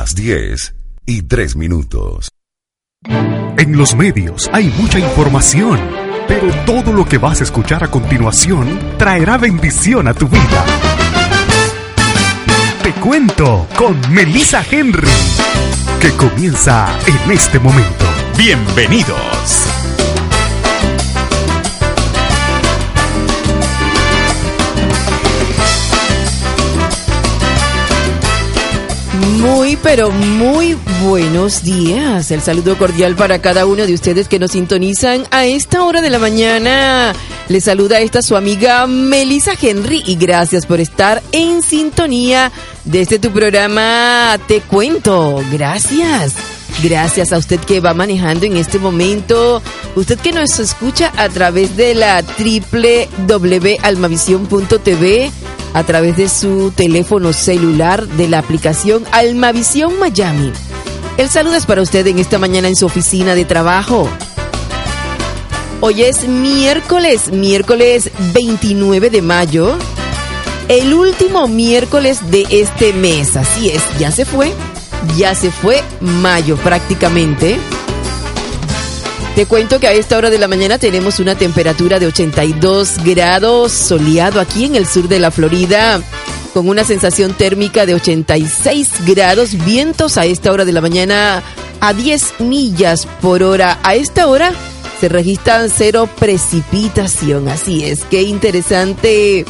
Las 10 y 3 minutos. En los medios hay mucha información, pero todo lo que vas a escuchar a continuación traerá bendición a tu vida. Te cuento con Melissa Henry, que comienza en este momento. Bienvenidos. Muy, pero muy buenos días. El saludo cordial para cada uno de ustedes que nos sintonizan a esta hora de la mañana. Les saluda esta su amiga Melissa Henry y gracias por estar en sintonía de este tu programa Te Cuento. Gracias. Gracias a usted que va manejando en este momento, usted que nos escucha a través de la www.almavision.tv, a través de su teléfono celular de la aplicación Almavisión Miami. El saludo es para usted en esta mañana en su oficina de trabajo. Hoy es miércoles, miércoles 29 de mayo, el último miércoles de este mes. Así es, ya se fue ya se fue mayo prácticamente. Te cuento que a esta hora de la mañana tenemos una temperatura de 82 grados soleado aquí en el sur de la Florida, con una sensación térmica de 86 grados, vientos a esta hora de la mañana a 10 millas por hora. A esta hora se registran cero precipitación, así es, qué interesante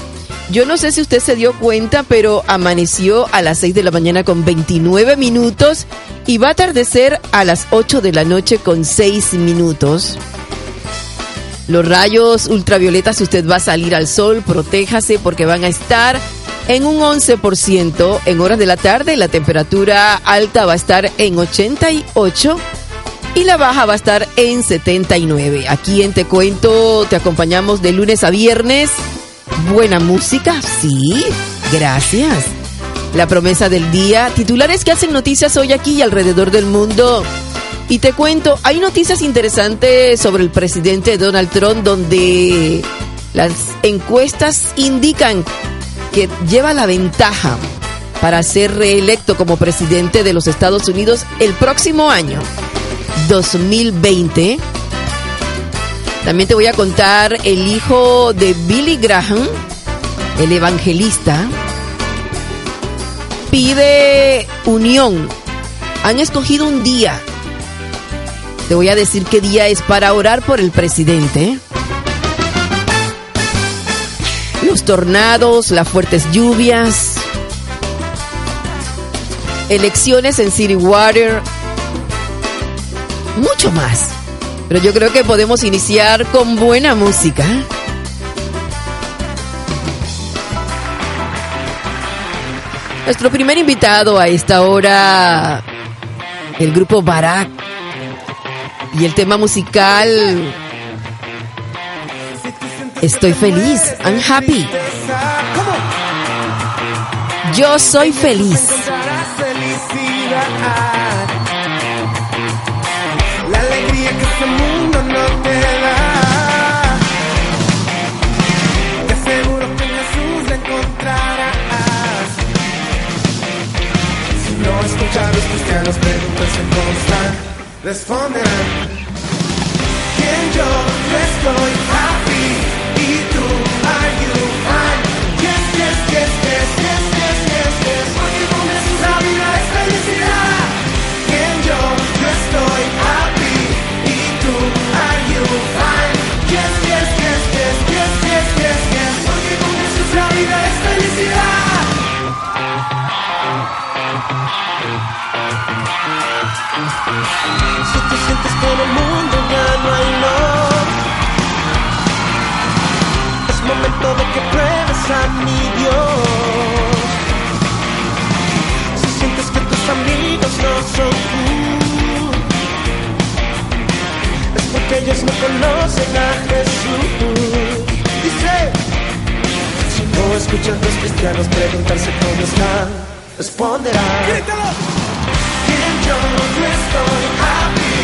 yo no sé si usted se dio cuenta, pero amaneció a las 6 de la mañana con 29 minutos y va a atardecer a las 8 de la noche con 6 minutos. Los rayos ultravioletas, si usted va a salir al sol, protéjase porque van a estar en un 11% en horas de la tarde. La temperatura alta va a estar en 88 y la baja va a estar en 79. Aquí en Te Cuento te acompañamos de lunes a viernes Buena música, sí, gracias. La promesa del día, titulares que hacen noticias hoy aquí y alrededor del mundo. Y te cuento, hay noticias interesantes sobre el presidente Donald Trump donde las encuestas indican que lleva la ventaja para ser reelecto como presidente de los Estados Unidos el próximo año, 2020 también te voy a contar el hijo de Billy Graham, el evangelista, pide unión. Han escogido un día. Te voy a decir qué día es para orar por el presidente. Los tornados, las fuertes lluvias, elecciones en City Water, mucho más. Pero yo creo que podemos iniciar con buena música. Nuestro primer invitado a esta hora, el grupo Barak. Y el tema musical, Estoy feliz, I'm happy. Yo soy feliz. Cristianos, pregúntense cómo están, responderán. ¿Quién yo? Estoy happy. ¿Y tú? Are you fine? Yes, yes, yes, yes, a mi Dios. Si sientes que tus amigos no son tú, es porque ellos no conocen a Jesús. Dice, si no escuchan los cristianos preguntarse cómo están, responderán. ¿Quién yo? Yo estoy happy.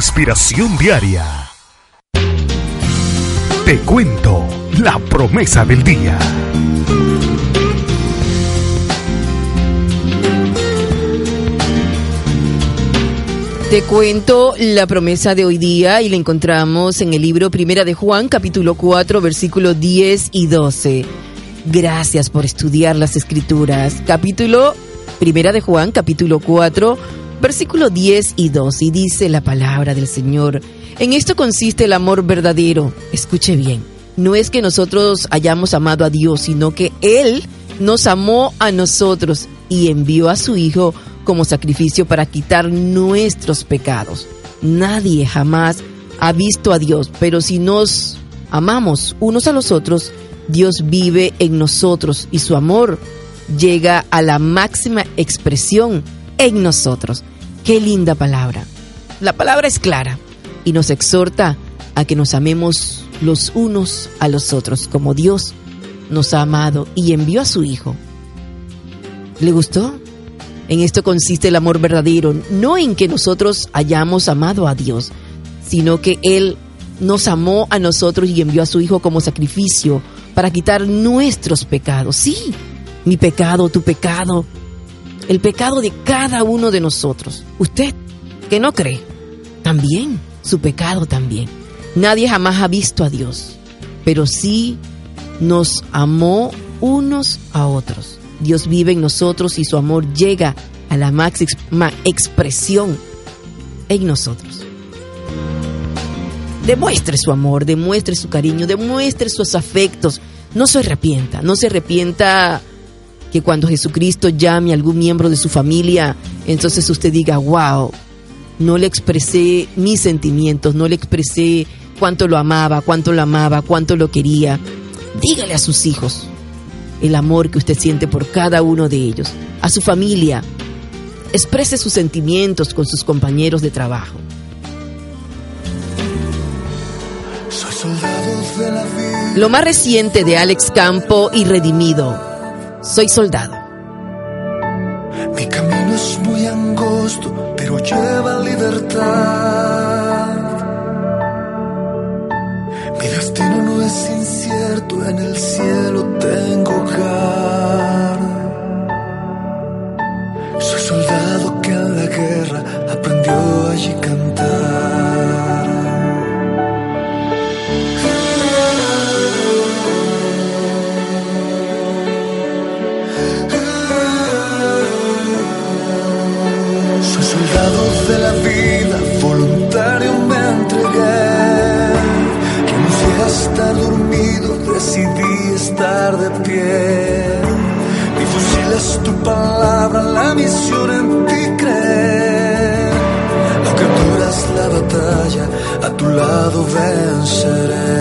Inspiración diaria. Te cuento la promesa del día. Te cuento la promesa de hoy día y la encontramos en el libro Primera de Juan, capítulo 4, versículos 10 y 12. Gracias por estudiar las escrituras. Capítulo Primera de Juan, capítulo 4, versículo 10 y 12. Y dice la palabra del Señor. En esto consiste el amor verdadero. Escuche bien. No es que nosotros hayamos amado a Dios, sino que Él nos amó a nosotros y envió a su Hijo como sacrificio para quitar nuestros pecados. Nadie jamás ha visto a Dios, pero si nos amamos unos a los otros, Dios vive en nosotros y su amor llega a la máxima expresión en nosotros. Qué linda palabra. La palabra es clara y nos exhorta a que nos amemos los unos a los otros como Dios nos ha amado y envió a su Hijo. ¿Le gustó? En esto consiste el amor verdadero, no en que nosotros hayamos amado a Dios, sino que Él nos amó a nosotros y envió a su Hijo como sacrificio para quitar nuestros pecados. Sí, mi pecado, tu pecado, el pecado de cada uno de nosotros. Usted que no cree, también, su pecado también. Nadie jamás ha visto a Dios, pero sí nos amó unos a otros. Dios vive en nosotros y su amor llega a la máxima expresión en nosotros. Demuestre su amor, demuestre su cariño, demuestre sus afectos. No se arrepienta, no se arrepienta que cuando Jesucristo llame a algún miembro de su familia, entonces usted diga, wow, no le expresé mis sentimientos, no le expresé cuánto lo amaba, cuánto lo amaba, cuánto lo quería. Dígale a sus hijos el amor que usted siente por cada uno de ellos, a su familia. Exprese sus sentimientos con sus compañeros de trabajo. Lo más reciente de Alex Campo y Redimido. Soy soldado. Mi camino es muy angosto, pero lleva libertad. Mi destino no es incierto, en el cielo tengo hogar. Soy soldado que en la guerra aprendió allí estar de pie. Mi fusil es tu palabra, la misión en ti creer. Aunque duras la batalla, a tu lado venceré.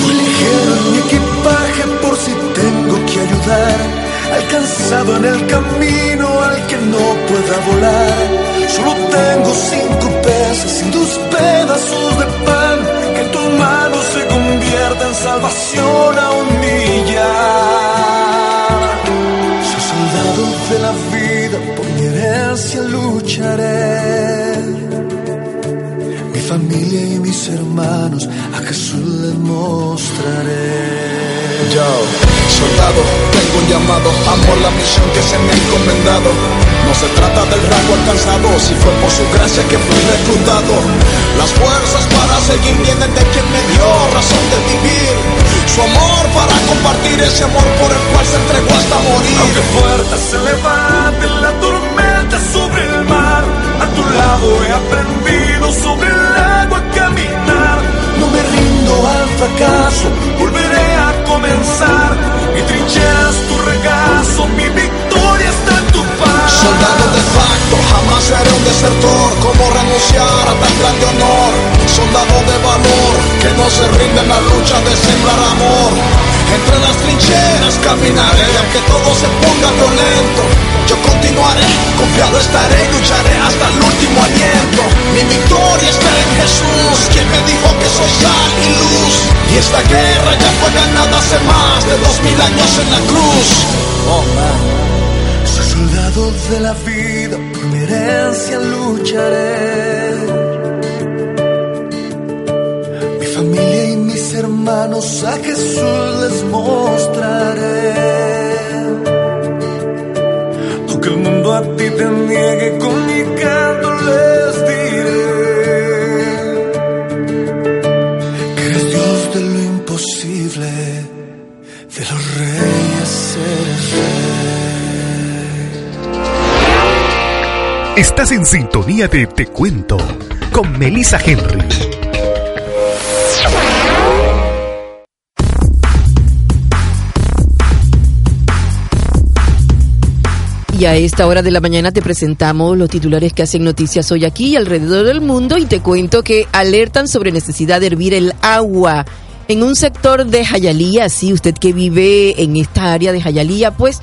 Fui ligero en mi equipaje por si tengo que ayudar. Alcanzado en el camino al que no pueda volar. Solo tengo cinco peces y dos pedazos de pan. Que en tus manos se convierta en salvación a un millar. Soy soldado de la vida, por mi herencia lucharé mi familia y mis hermanos a Jesús les mostraré. Yo, soldado, tengo un llamado, amo la misión que se me ha encomendado. No se trata del rango alcanzado, si fue por su gracia que fui reclutado. Las fuerzas para seguir vienen de quien me dio razón de vivir. Su amor para compartir ese amor por el cual se entregó hasta morir. Aunque fuerte se levante la tormenta sobre el mar, a tu lado he aprendido sobre el agua a caminar. No me rindo al fracaso, volveré a comenzar. Mi trinchera es tu regazo, mi victoria Soldado de facto, jamás seré un desertor. Como renunciar a tan grande honor? Soldado de valor, que no se rinde en la lucha de sembrar amor. Entre las trincheras caminaré, aunque todo se ponga violento. Yo continuaré, confiado estaré, lucharé hasta el último aliento. Mi victoria está en Jesús, quien me dijo que soy sal y luz. Y esta guerra ya fue ganada hace más de dos mil años en la cruz. Oh. Soldado de la vida, por mi herencia lucharé. Mi familia y mis hermanos a Jesús les mostraré. Aunque el mundo a ti te niegue, con Estás en sintonía de Te Cuento con Melissa Henry. Y a esta hora de la mañana te presentamos los titulares que hacen noticias hoy aquí y alrededor del mundo y te cuento que alertan sobre necesidad de hervir el agua en un sector de Jayalía. Sí, usted que vive en esta área de Jayalía, pues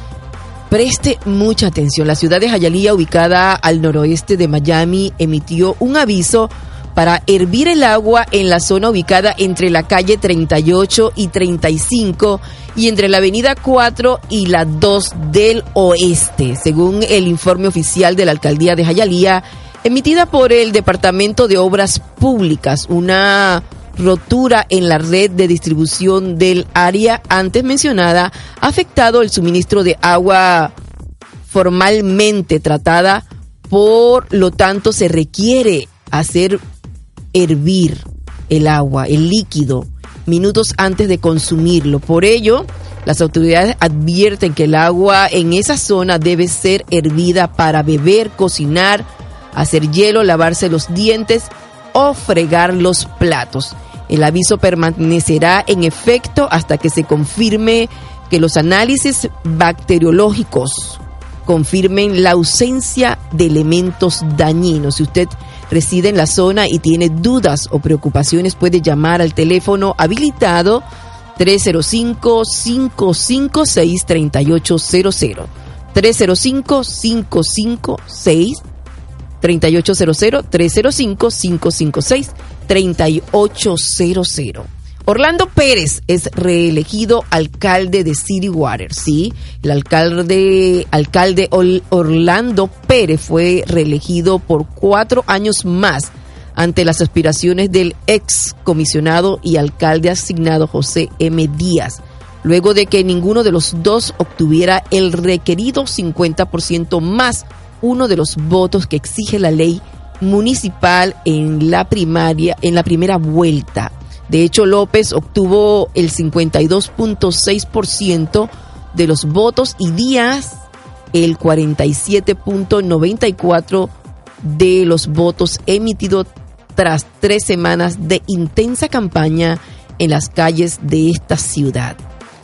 preste mucha atención. La ciudad de Jayalía, ubicada al noroeste de Miami, emitió un aviso para hervir el agua en la zona ubicada entre la calle 38 y 35 y entre la avenida 4 y la 2 del oeste, según el informe oficial de la alcaldía de Jayalía, emitida por el Departamento de Obras Públicas, una rotura en la red de distribución del área antes mencionada ha afectado el suministro de agua formalmente tratada, por lo tanto se requiere hacer hervir el agua, el líquido, minutos antes de consumirlo. Por ello, las autoridades advierten que el agua en esa zona debe ser hervida para beber, cocinar, hacer hielo, lavarse los dientes o fregar los platos. El aviso permanecerá en efecto hasta que se confirme que los análisis bacteriológicos confirmen la ausencia de elementos dañinos. Si usted reside en la zona y tiene dudas o preocupaciones, puede llamar al teléfono habilitado 305-556-3800. 305-556-3800. 305-556-3800. Orlando Pérez es reelegido alcalde de City Water, sí. El alcalde, alcalde Orlando Pérez fue reelegido por cuatro años más ante las aspiraciones del ex comisionado y alcalde asignado José M. Díaz, luego de que ninguno de los dos obtuviera el requerido 50% más uno de los votos que exige la ley municipal en la primaria, en la primera vuelta. De hecho, López obtuvo el 52.6% de los votos y Díaz el 47.94% de los votos emitidos tras tres semanas de intensa campaña en las calles de esta ciudad.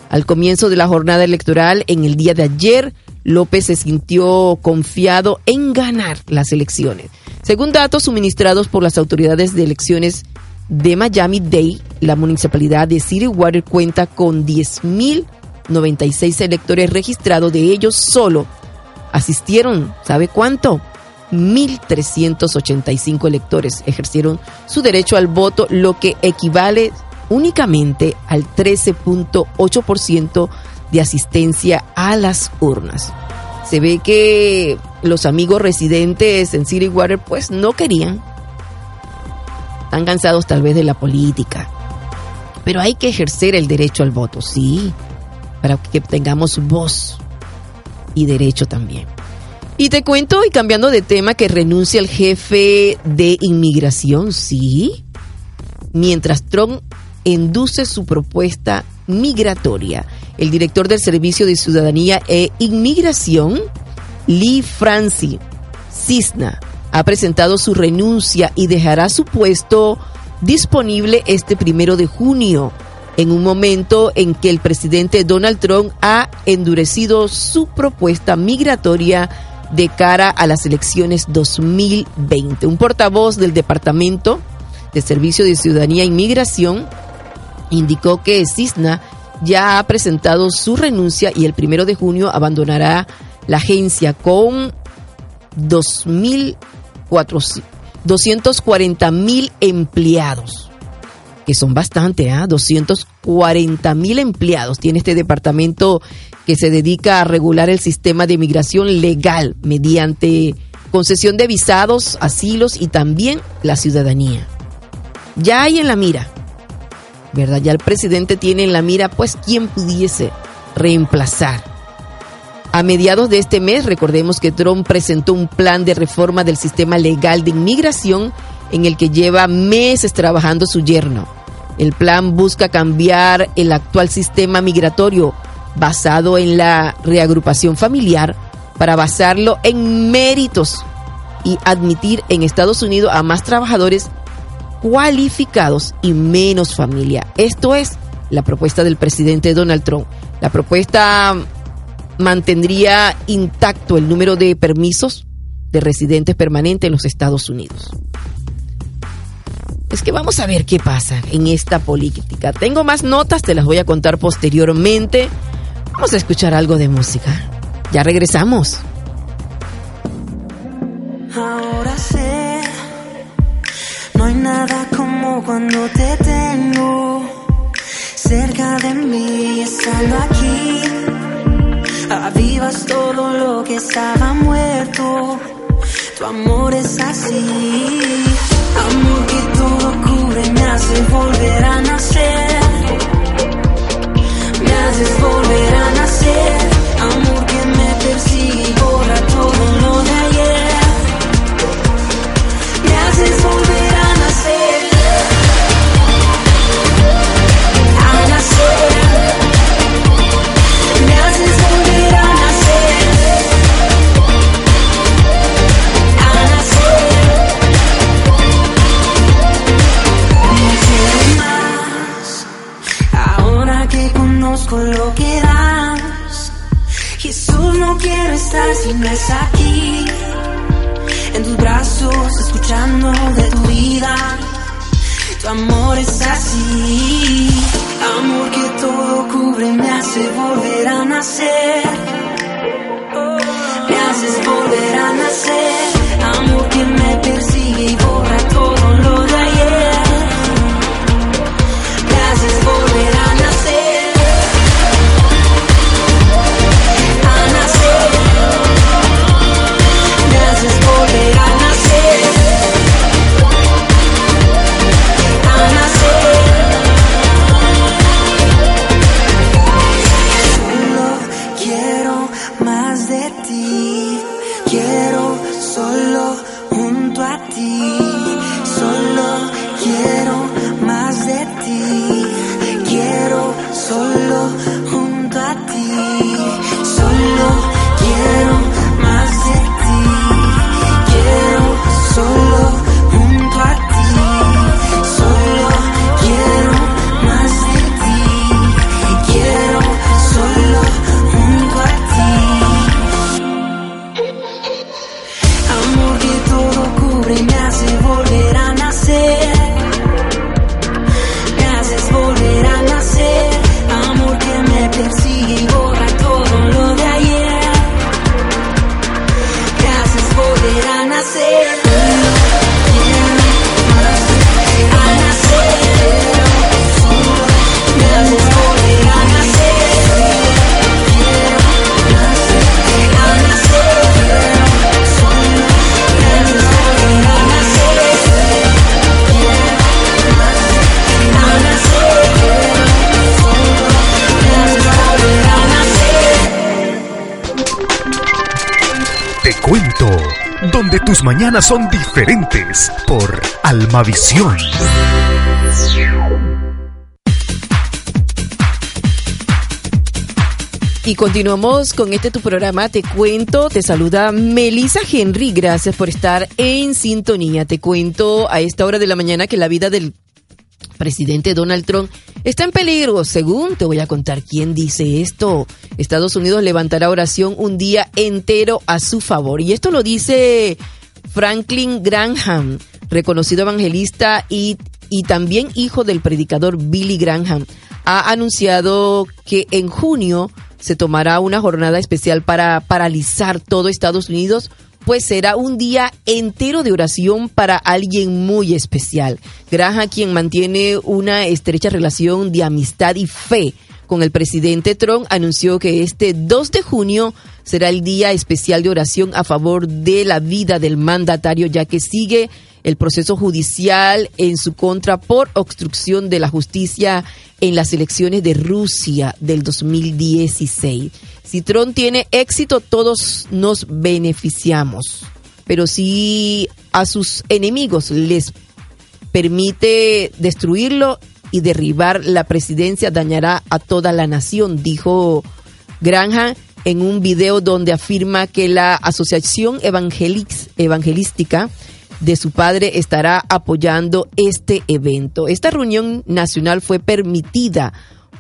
Al comienzo de la jornada electoral, en el día de ayer, López se sintió confiado en ganar las elecciones. Según datos suministrados por las autoridades de elecciones de Miami-Dade, la municipalidad de City Water cuenta con 10.096 electores registrados. De ellos solo asistieron, ¿sabe cuánto? 1.385 electores ejercieron su derecho al voto, lo que equivale únicamente al 13.8% de asistencia a las urnas. Se ve que los amigos residentes en City Water pues no querían están cansados tal vez de la política. Pero hay que ejercer el derecho al voto, sí, para que tengamos voz y derecho también. Y te cuento, y cambiando de tema, que renuncia el jefe de inmigración, sí, mientras Trump induce su propuesta migratoria. El director del Servicio de Ciudadanía e Inmigración, Lee Franci Cisna, ha presentado su renuncia y dejará su puesto disponible este primero de junio, en un momento en que el presidente Donald Trump ha endurecido su propuesta migratoria de cara a las elecciones 2020. Un portavoz del Departamento de Servicio de Ciudadanía e Inmigración indicó que Cisna ya ha presentado su renuncia y el primero de junio abandonará la agencia con 2.000 240 mil empleados, que son bastante, ¿ah? 200 40 mil empleados. Tiene este departamento que se dedica a regular el sistema de migración legal mediante concesión de visados, asilos y también la ciudadanía. Ya hay en la mira, ¿verdad? Ya el presidente tiene en la mira, pues, quién pudiese reemplazar. A mediados de este mes, recordemos que Trump presentó un plan de reforma del sistema legal de inmigración en el que lleva meses trabajando su yerno. El plan busca cambiar el actual sistema migratorio basado en la reagrupación familiar para basarlo en méritos y admitir en Estados Unidos a más trabajadores cualificados y menos familia. Esto es la propuesta del presidente Donald Trump. La propuesta mantendría intacto el número de permisos de residentes permanentes en los Estados Unidos. Es que vamos a ver qué pasa en esta política. Tengo más notas, te las voy a contar posteriormente. Vamos a escuchar algo de música. Ya regresamos. Ahora sé, cuando te tengo cerca de mí, estando aquí. Avivas todo lo que estaba muerto. Tu amor es así, amor que todo cubre, me hace volver a nacer. Me haces volver a nacer, aquí. En tus brazos, escuchando de tu vida. Tu amor es así. Amor que todo cubre, me hace volver a nacer. Me haces volver a nacer. Son diferentes por Almavisión. Y continuamos con este tu programa, te cuento, te saluda Melissa Henry, gracias por estar en sintonía. Te cuento a esta hora de la mañana que la vida del presidente Donald Trump está en peligro, según te voy a contar quién dice esto. Estados Unidos levantará oración un día entero a su favor. Y esto lo dice Franklin Graham, reconocido evangelista y, y también hijo del predicador Billy Graham. Ha anunciado que en junio se tomará una jornada especial para paralizar todo Estados Unidos pues será un día entero de oración para alguien muy especial. Granja, quien mantiene una estrecha relación de amistad y fe con el presidente Trump, anunció que este 2 de junio será el día especial de oración a favor de la vida del mandatario, ya que sigue el proceso judicial en su contra por obstrucción de la justicia en las elecciones de Rusia del 2016. Si Trump tiene éxito, todos nos beneficiamos. Pero si a sus enemigos les permite destruirlo y derribar la presidencia, dañará a toda la nación, dijo Granja en un video donde afirma que la Asociación Evangelística de su padre estará apoyando este evento. Esta reunión nacional fue permitida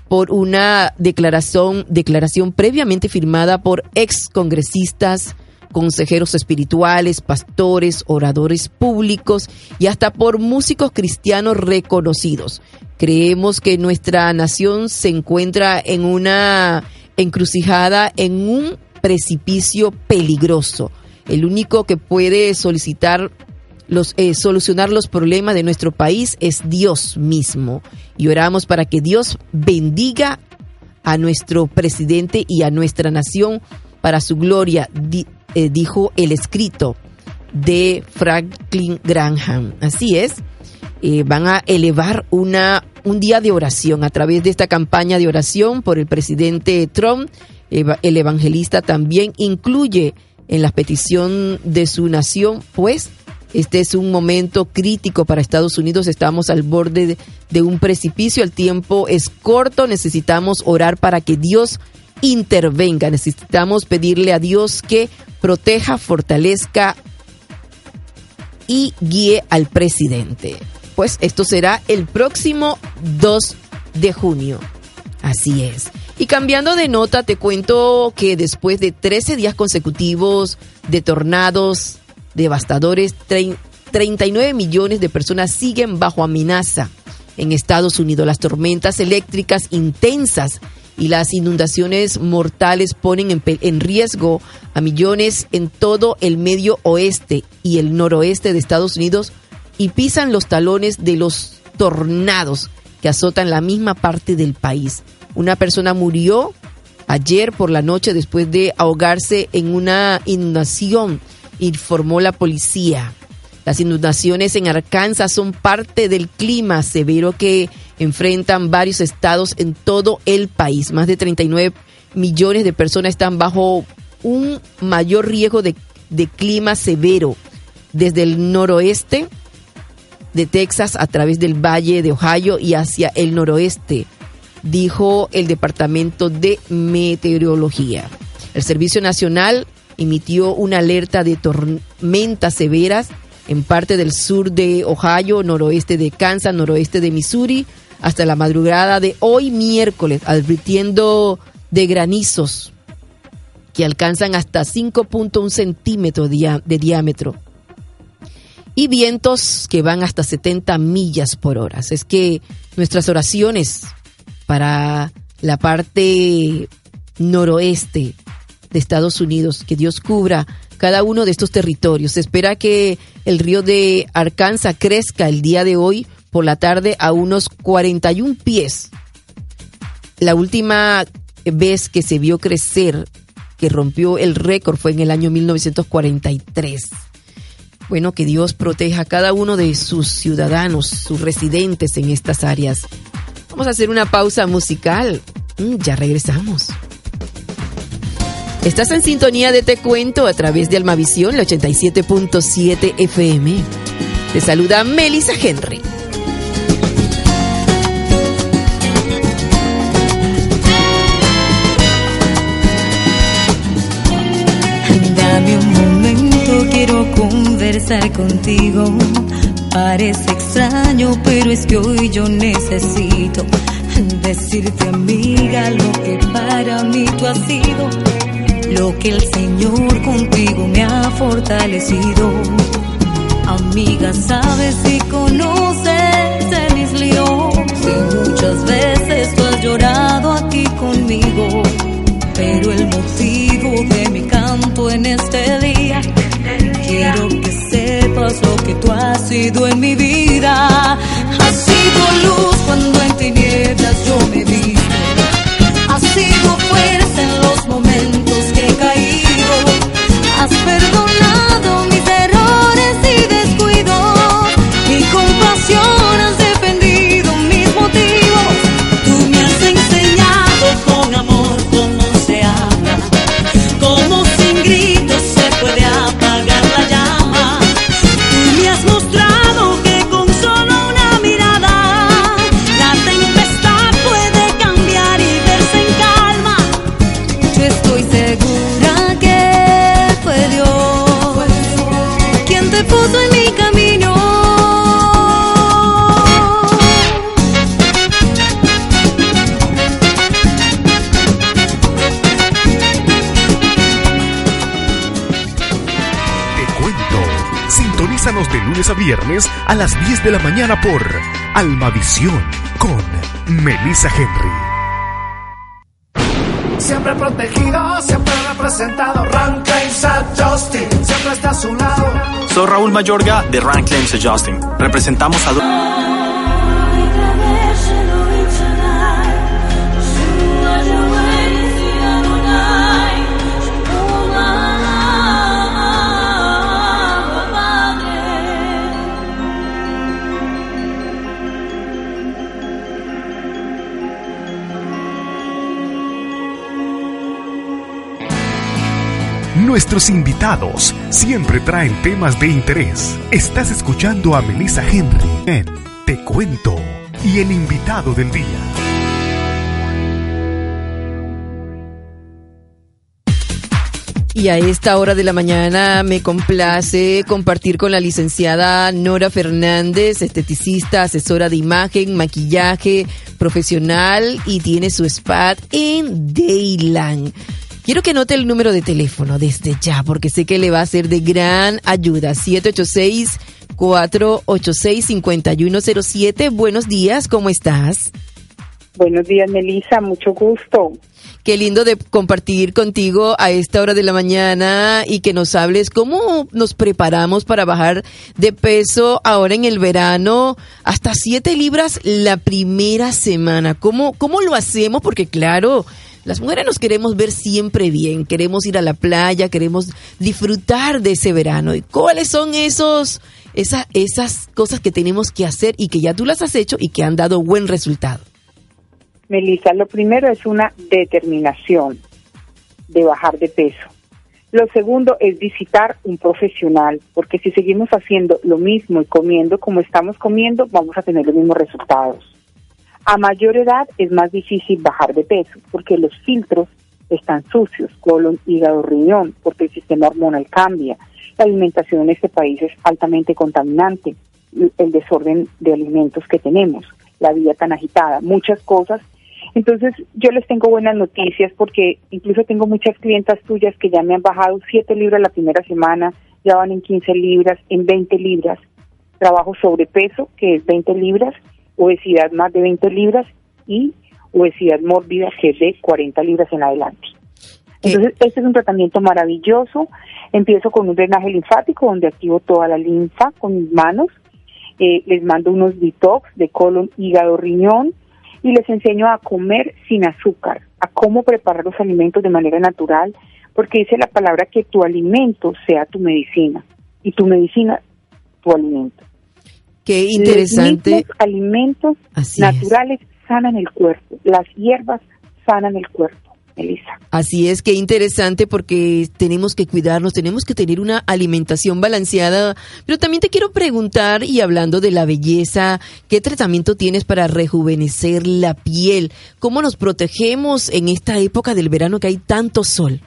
por una declaración, declaración previamente firmada por ex congresistas, consejeros espirituales, pastores, oradores públicos y hasta por músicos cristianos reconocidos. Creemos que nuestra nación se encuentra en una encrucijada, en un precipicio peligroso. El único que puede solicitar los, eh, solucionar los problemas de nuestro país es Dios mismo. Y oramos para que Dios bendiga a nuestro presidente y a nuestra nación para su gloria, eh, dijo el escrito de Franklin Graham. Así es, eh, van a elevar una, un día de oración a través de esta campaña de oración por el presidente Trump. El evangelista también incluye en la petición de su nación, pues, este es un momento crítico para Estados Unidos. Estamos al borde de, un precipicio. El tiempo es corto. Necesitamos orar para que Dios intervenga. Necesitamos pedirle a Dios que proteja, fortalezca y guíe al presidente. Pues esto será el próximo 2 de junio. Así es. Y cambiando de nota, te cuento que después de 13 días consecutivos de tornados, devastadores, 39 millones de personas siguen bajo amenaza en Estados Unidos. Las tormentas eléctricas intensas y las inundaciones mortales ponen en, en, riesgo a millones en todo el medio oeste y el noroeste de Estados Unidos y pisan los talones de los tornados que azotan la misma parte del país. Una persona murió ayer por la noche después de ahogarse en una inundación informó la policía. Las inundaciones en Arkansas son parte del clima severo que enfrentan varios estados en todo el país. Más de 39 millones de personas están bajo un mayor riesgo de, de clima severo desde el noroeste de Texas a través del valle de Ohio y hacia el noroeste, dijo el Departamento de Meteorología. El Servicio Nacional emitió una alerta de tormentas severas en parte del sur de Ohio, noroeste de Kansas, noroeste de Missouri, hasta la madrugada de hoy miércoles, advirtiendo de granizos que alcanzan hasta 5.1 centímetros de diámetro y vientos que van hasta 70 millas por hora. Es que nuestras oraciones para la parte noroeste de Estados Unidos. Que Dios cubra cada uno de estos territorios. Se espera que el río de Arkansas crezca el día de hoy por la tarde a unos 41 pies. La última vez que se vio crecer, que rompió el récord, fue en el año 1943. Bueno, que Dios proteja a cada uno de sus ciudadanos, sus residentes en estas áreas. Vamos a hacer una pausa musical. Mm, ya regresamos. Estás en sintonía de Te Cuento a través de Almavisión, la 87.7 FM. Te saluda Melissa Henry. Dame un momento, quiero conversar contigo. Parece extraño, pero es que hoy yo necesito decirte, amiga, lo que para mí tú has sido lo que el Señor contigo me ha fortalecido. Amiga, sabes y conoces de mis líos y muchas veces tú has llorado aquí conmigo, pero el motivo de mi canto en este día, quiero que sepas lo que tú has sido en mi vida. Has sido luz cuando en tinieblas yo me vi, has sido fuera. Viernes a las 10 de la mañana por Almavisión con Melissa Henry. Siempre protegido, siempre representado. Rank Claims Justin, siempre está a su lado. Soy Raúl Mayorga de Rank Claims Adjusting. Representamos a... Nuestros invitados siempre traen temas de interés. Estás escuchando a Melissa Henry en Te Cuento y el invitado del día. Y a esta hora de la mañana me complace compartir con la licenciada Nora Fernández, esteticista, asesora de imagen, maquillaje profesional y tiene su spa en Dayland. Quiero que note el número de teléfono desde ya porque sé que le va a ser de gran ayuda. 786 486 5107. Buenos días, ¿cómo estás? Buenos días, Melissa, mucho gusto. Qué lindo de compartir contigo a esta hora de la mañana y que nos hables cómo nos preparamos para bajar de peso ahora en el verano hasta 7 libras la primera semana. ¿Cómo, cómo lo hacemos? Porque claro, las mujeres nos queremos ver siempre bien, queremos ir a la playa, queremos disfrutar de ese verano. ¿Y cuáles son esos, esas, esas cosas que tenemos que hacer y que ya tú las has hecho y que han dado buen resultado? Melissa, lo primero es una determinación de bajar de peso. Lo segundo es visitar un profesional, porque si seguimos haciendo lo mismo y comiendo como estamos comiendo, vamos a tener los mismos resultados. A mayor edad es más difícil bajar de peso, porque los filtros están sucios, colon, hígado, riñón, porque el sistema hormonal cambia. La alimentación en este país es altamente contaminante, el desorden de alimentos que tenemos, la vida tan agitada, muchas cosas entonces, yo les tengo buenas noticias porque incluso tengo muchas clientas tuyas que ya me han bajado 7 libras la primera semana, ya van en 15 libras, en 20 libras. Trabajo sobrepeso, que es 20 libras, obesidad más de 20 libras y obesidad mórbida, que es de 40 libras en adelante. Entonces, este es un tratamiento maravilloso. Empiezo con un drenaje linfático donde activo toda la linfa con mis manos. Eh, les mando unos detox de colon, hígado, riñón y les enseño a comer sin azúcar, a cómo preparar los alimentos de manera natural, porque dice la palabra que tu alimento sea tu medicina y tu medicina tu alimento. Qué interesante. Los mismos alimentos Así naturales sanan el cuerpo, las hierbas sanan el cuerpo. Elisa. Así es, qué interesante porque tenemos que cuidarnos, tenemos que tener una alimentación balanceada. Pero también te quiero preguntar, y hablando de la belleza, ¿qué tratamiento tienes para rejuvenecer la piel? ¿Cómo nos protegemos en esta época del verano que hay tanto sol?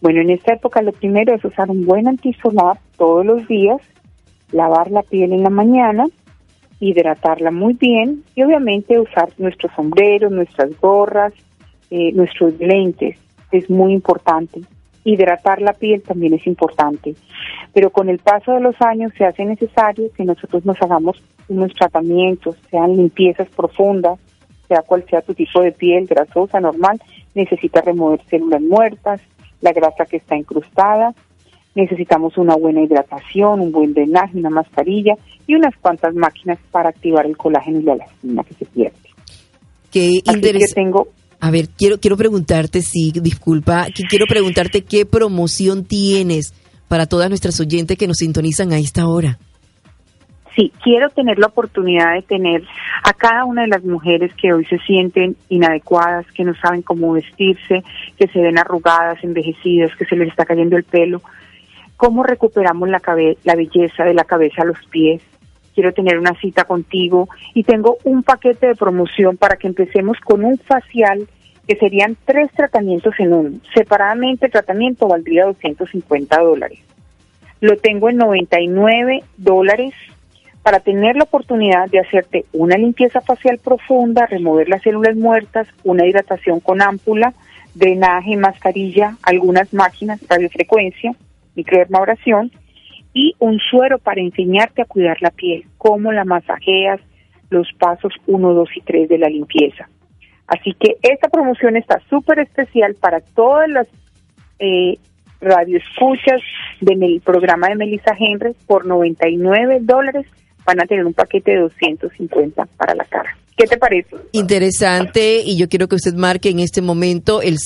Bueno, en esta época lo primero es usar un buen antisolar todos los días, lavar la piel en la mañana, hidratarla muy bien y obviamente usar nuestros sombreros, nuestras gorras, eh, nuestros lentes. Es muy importante. Hidratar la piel también es importante. Pero con el paso de los años se hace necesario que nosotros nos hagamos unos tratamientos, sean limpiezas profundas, sea cual sea tu tipo de piel, grasosa, normal, necesita remover células muertas, la grasa que está incrustada, necesitamos una buena hidratación, un buen drenaje, una mascarilla y unas cuantas máquinas para activar el colágeno y la elastina que se pierde. Qué Así que interesante. tengo A ver, quiero, quiero preguntarte, sí, disculpa, que quiero preguntarte qué promoción tienes para todas nuestras oyentes que nos sintonizan a esta hora. Sí, quiero tener la oportunidad de tener a cada una de las mujeres que hoy se sienten inadecuadas, que no saben cómo vestirse, que se ven arrugadas, envejecidas, que se les está cayendo el pelo. ¿Cómo recuperamos la, cabe- la belleza de la cabeza a los pies? Quiero tener una cita contigo y tengo un paquete de promoción para que empecemos con un facial que serían tres tratamientos en uno. Separadamente el tratamiento valdría 250 dólares. Lo tengo en 99 dólares para tener la oportunidad de hacerte una limpieza facial profunda, remover las células muertas, una hidratación con ámpula, drenaje, mascarilla, algunas máquinas, radiofrecuencia, microdermabrasión y un suero para enseñarte a cuidar la piel, cómo la masajeas, los pasos 1, 2 y 3 de la limpieza. Así que esta promoción está súper especial para todas las eh, radioescuchas del programa de Melissa Henry por 99 dólares van a tener un paquete de 250 para la cara. ¿Qué te parece? Interesante, y yo quiero que usted marque en este momento el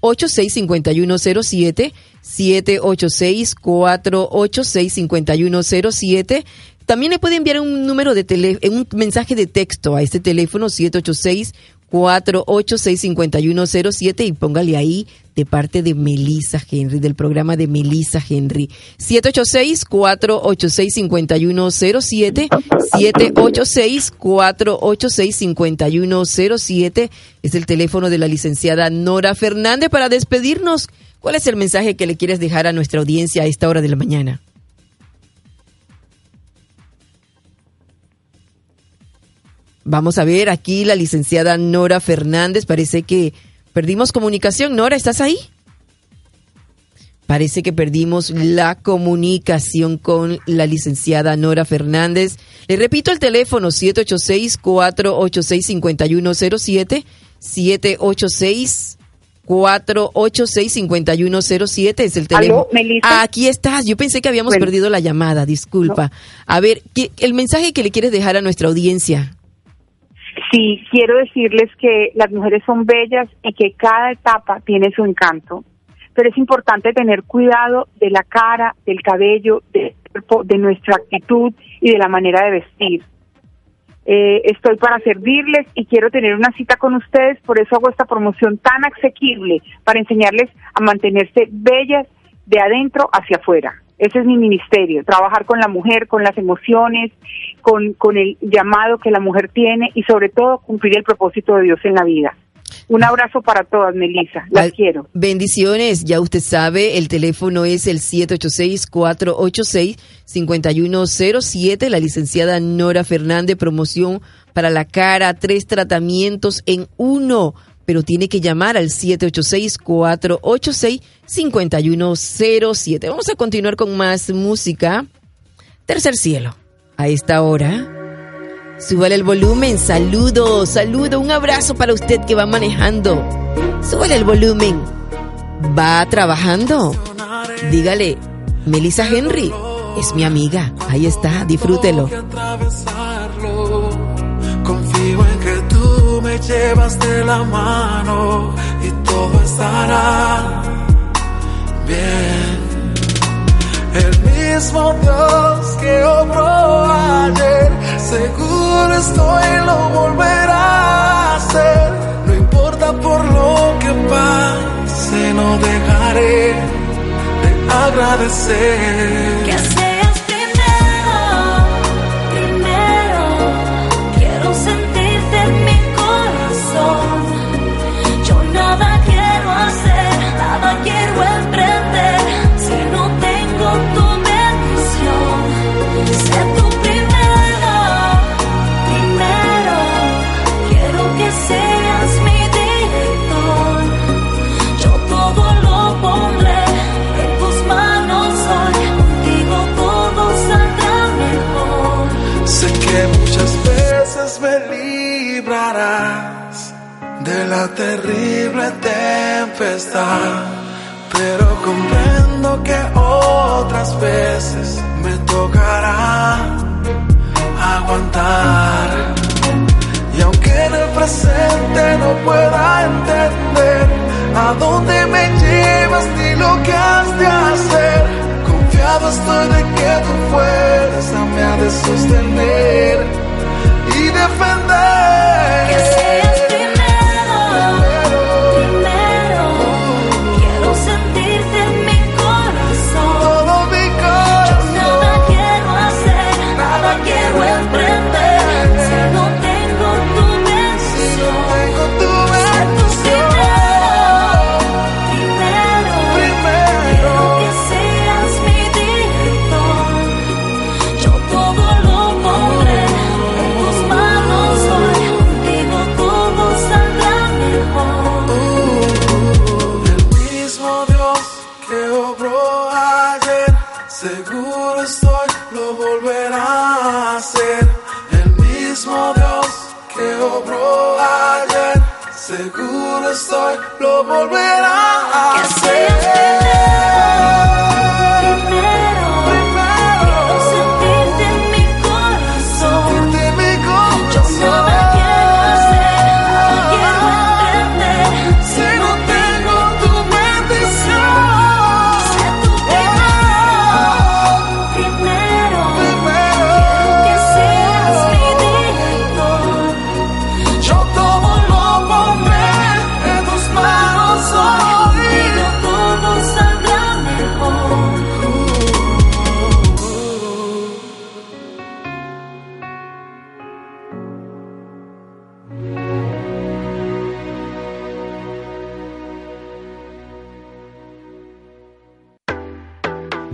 786-486-5107, 786-486-5107. También le puede enviar un número de tele, un mensaje de texto a este teléfono 786 486-5107 y póngale ahí de parte de Melissa Henry, del programa de Melissa Henry. 786-486-5107, 786-486-5107 es el teléfono de la licenciada Nora Fernández para despedirnos. ¿Cuál es el mensaje que le quieres dejar a nuestra audiencia a esta hora de la mañana? Vamos a ver aquí la licenciada Nora Fernández. Parece que perdimos comunicación. Nora, ¿estás ahí? Parece que perdimos la comunicación con la licenciada Nora Fernández. Le repito el teléfono 786-486-5107, 786-486-5107 es el teléfono. ¿Aló, Melissa? Ah, aquí estás. Yo pensé que habíamos Bueno. perdido la llamada. Disculpa. A ver, ¿qué- el mensaje que le quieres dejar a nuestra audiencia. Sí, quiero decirles que las mujeres son bellas y que cada etapa tiene su encanto, pero es importante tener cuidado de la cara, del cabello, del cuerpo, de nuestra actitud y de la manera de vestir. Eh, estoy para servirles y quiero tener una cita con ustedes, por eso hago esta promoción tan asequible, para enseñarles a mantenerse bellas de adentro hacia afuera. Ese es mi ministerio, trabajar con la mujer, con las emociones, con, con el llamado que la mujer tiene y sobre todo cumplir el propósito de Dios en la vida. Un abrazo para todas, Melissa. Las quiero. Bendiciones, ya usted sabe, el teléfono es el 786-486-5107, la licenciada Nora Fernández, promoción para la cara, tres tratamientos en uno, pero tiene que llamar al 786-486-5107. Vamos a continuar con más música. Tercer cielo, a esta hora. Súbale el volumen, saludo, saludo, un abrazo para usted que va manejando. Súbale el volumen. Va trabajando. Dígale, Melissa Henry es mi amiga. Ahí está, disfrútelo. Llevas de la mano y todo estará bien. El mismo Dios que obró ayer, seguro estoy lo volverá a hacer. No importa por lo que pase, no dejaré de agradecer. La terrible tempestad, pero comprendo que otras veces me tocará aguantar. Y aunque en el presente no pueda entender a dónde me llevas ni lo que has de hacer. Confiado estoy de que tu fuerza me ha de sostener y defender.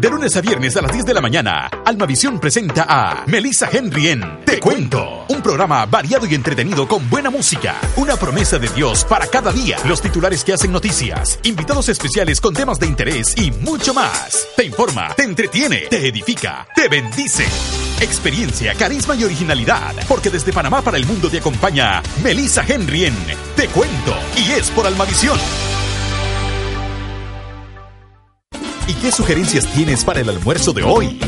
De lunes a viernes a las 10 de la mañana, Almavisión presenta a Melissa Henry en Te Cuento, un programa variado y entretenido con buena música, una promesa de Dios para cada día, los titulares que hacen noticias, invitados especiales con temas de interés y mucho más. Te informa, te entretiene, te edifica, te bendice. Experiencia, carisma y originalidad, porque desde Panamá para el mundo te acompaña Melissa Henry en Te Cuento y es por Almavisión. ¿Y qué sugerencias tienes para el almuerzo de hoy?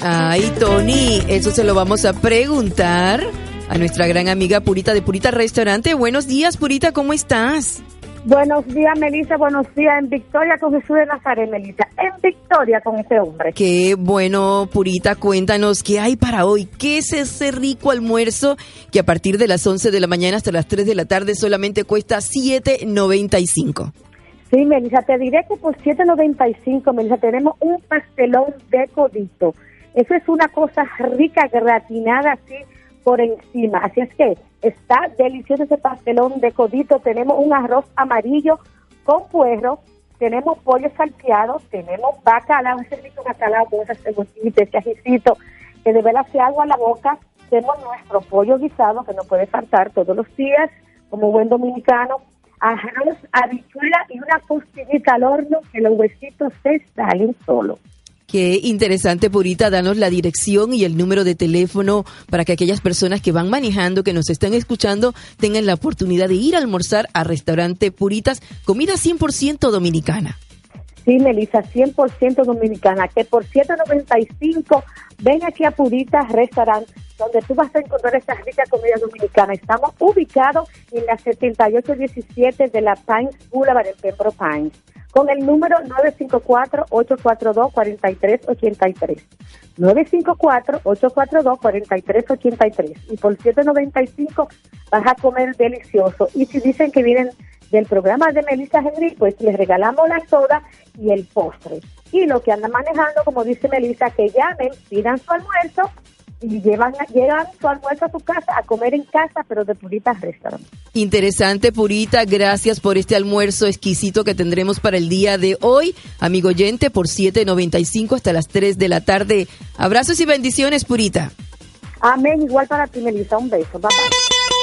Ay, Tony, eso se lo vamos a preguntar a nuestra gran amiga Purita de Purita Restaurante. Buenos días, Purita, ¿cómo estás? Buenos días, Melissa. Buenos días en Victoria con Jesús de Nazaret, Melissa. En Victoria con ese hombre. Qué bueno, Purita, cuéntanos qué hay para hoy. ¿Qué es ese rico almuerzo que a partir de las 11 de la mañana hasta las 3 de la tarde solamente cuesta 7.95? Sí, Melissa, te diré que por 7.95, Melissa, tenemos un pastelón de codito. Eso es una cosa rica, gratinada así por encima. Así es que está delicioso ese pastelón de codito. Tenemos un arroz amarillo con puerro, tenemos pollo salteado, tenemos bacalao, ese rico bacalao con esa cebollita, ese ajicito, que de verdad hace agua la boca. Tenemos nuestro pollo guisado, que no puede faltar todos los días, como buen dominicano. Arroz, habichuela y una costillita al horno, que los huesitos se salen solo. Qué interesante, Purita. Danos la dirección y el número de teléfono para que aquellas personas que van manejando, que nos están escuchando, tengan la oportunidad de ir a almorzar a restaurante Puritas, comida 100% dominicana. Sí, Melissa, 100% dominicana, que por 7.95 ven aquí a Puritas Restaurant, donde tú vas a encontrar esa rica comida dominicana. Estamos ubicados en la 7817 de la Pines Boulevard en Pembroke Pines, con el número 954-842-4383. 954-842-4383. Y por 7.95 vas a comer delicioso. Y si dicen que vienen del programa de Melissa Henry, pues les regalamos la soda y el postre. Y lo que andan manejando, como dice Melissa, que llamen, pidan su almuerzo y llevan, llevan su almuerzo a su casa a comer en casa, pero de Puritas Restaurant. Interesante, Purita. Gracias por este almuerzo exquisito que tendremos para el día de hoy. Amigo oyente, por 7.95 hasta las 3 de la tarde. Abrazos y bendiciones, Purita. Amén. Igual para ti, Melissa. Un beso. Bye bye.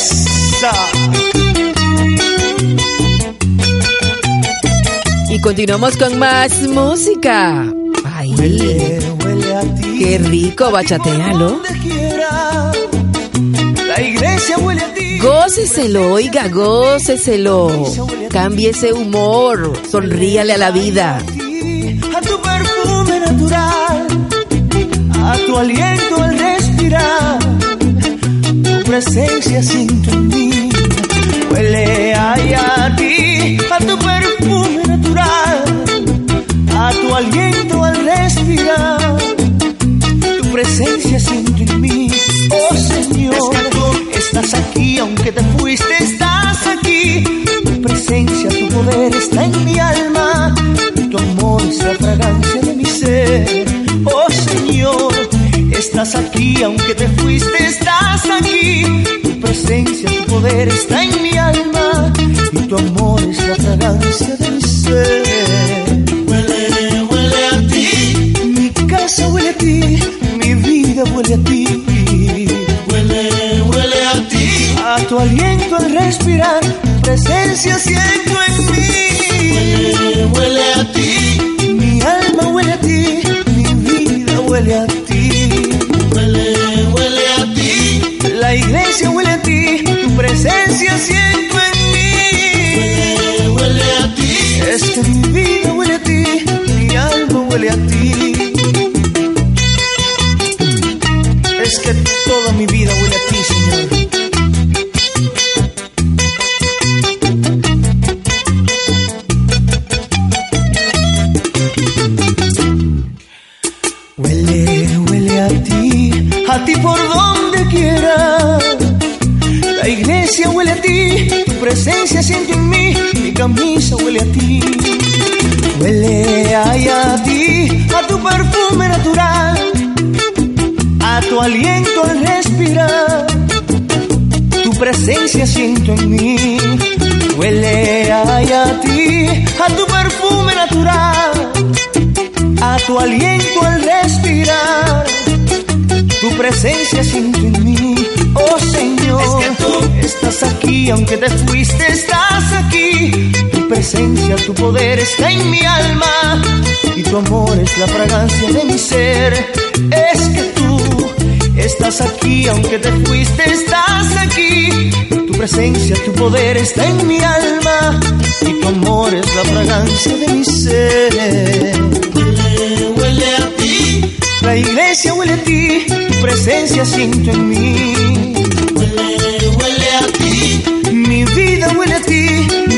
Esa. Y continuamos con más música. Ay, Huele a ti. qué rico, bachatealo. La iglesia huele a ti. Góceselo, oiga, góceselo. Cambie ese humor, sonríale a la vida. A tu perfume natural. a tu aliento al respirar, presencia en mí. Huele ahí a ti, a tu perfume natural, a tu aliento al respirar, tu presencia siento en mí. Oh Señor, estás aquí, aunque te fuiste, estás aquí. Tu presencia, tu poder está en mi alma, tu amor es la fragancia de mi ser. Oh Señor, estás aquí, aunque te fuiste, estás aquí. Tu presencia, tu poder está en mi alma y tu amor es la fragancia de mi ser. Huele, huele a ti. Mi casa huele a ti, mi vida huele a ti. Huele, huele a ti. A tu aliento al respirar, tu presencia siento en mí. Huele, huele a ti. Mi alma huele a ti, mi vida huele a ti. Iglesia huele a ti, tu presencia siento en mí. Huele, huele a ti. Es que mi vida huele a ti, mi alma huele a ti. Tu aliento al respirar. Tu presencia siento en mí. Huele a ti, a tu perfume natural a tu aliento al respirar. Tu presencia siento en mí, oh Señor. Es que tú estás aquí, aunque te fuiste, estás aquí. Tu presencia, tu poder está en mi alma y tu amor es la fragancia de mi ser. Es que estás aquí, aunque te fuiste, estás aquí. Tu presencia, tu poder está en mi alma y tu amor es la fragancia de mi ser. Huele, huele a ti. La iglesia huele a ti, tu presencia siento en mí. Huele, huele a ti. Mi vida huele a ti,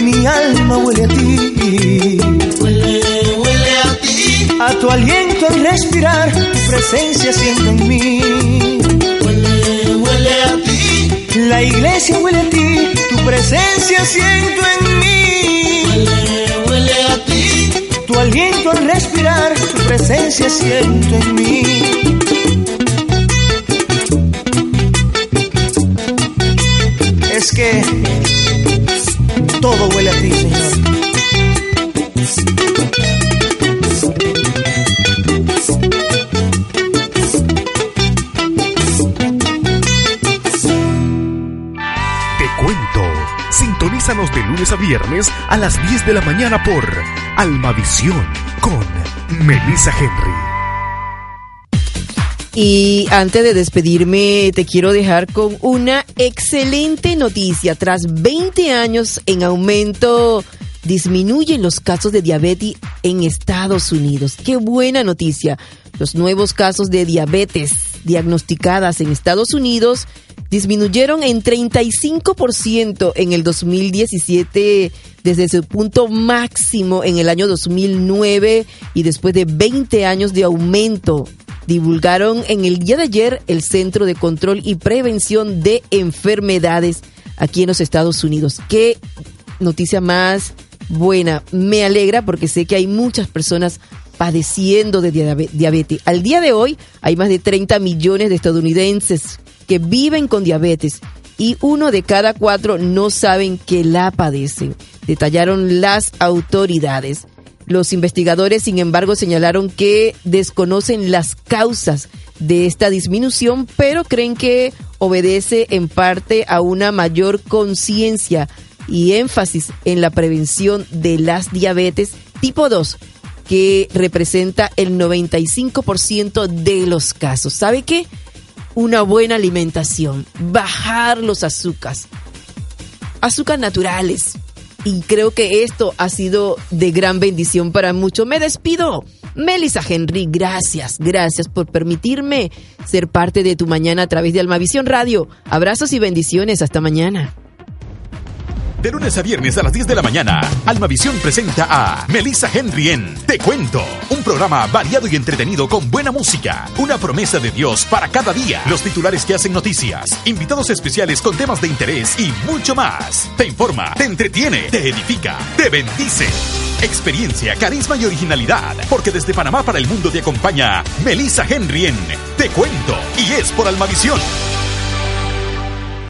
mi alma huele a ti. Huele, huele a ti. A tu aliento al respirar, tu presencia siento en mí. La iglesia huele a ti, tu presencia siento en mí. Huele, huele a ti. Tu aliento al respirar, tu presencia siento en mí. Es que todo huele viernes a las 10 de la mañana por Almavisión con Melissa Henry. Y antes de despedirme, te quiero dejar con una excelente noticia. Tras 20 años en aumento, disminuyen los casos de diabetes en Estados Unidos. Qué buena noticia. Los nuevos casos de diabetes diagnosticadas en Estados Unidos disminuyeron en 35% en el 2017 desde su punto máximo en el año 2009 y después de 20 años de aumento divulgaron en el día de ayer el Centro de Control y Prevención de Enfermedades aquí en los Estados Unidos. Qué noticia más buena. Me alegra porque sé que hay muchas personas padeciendo de diabe- diabetes. Al día de hoy hay más de 30 millones de estadounidenses que viven con diabetes y uno de cada cuatro no saben que la padecen, detallaron las autoridades. Los investigadores, sin embargo, señalaron que desconocen las causas de esta disminución, pero creen que obedece en parte a una mayor conciencia y énfasis en la prevención de las diabetes tipo 2, que representa el 95% de los casos. ¿Sabe qué? Una buena alimentación, bajar los azúcares, azúcares naturales. Y creo que esto ha sido de gran bendición para muchos. Me despido Melissa Henry, gracias, gracias por permitirme ser parte de tu mañana a través de Almavisión Radio. Abrazos y bendiciones, hasta mañana. De lunes a viernes a las 10 de la mañana, Almavisión presenta a Melissa Henry en Te Cuento, un programa variado y entretenido con buena música, una promesa de Dios para cada día, los titulares que hacen noticias, invitados especiales con temas de interés y mucho más. Te informa, te entretiene, te edifica, te bendice. Experiencia, carisma y originalidad, porque desde Panamá para el mundo te acompaña Melissa Henry en Te Cuento y es por Almavisión.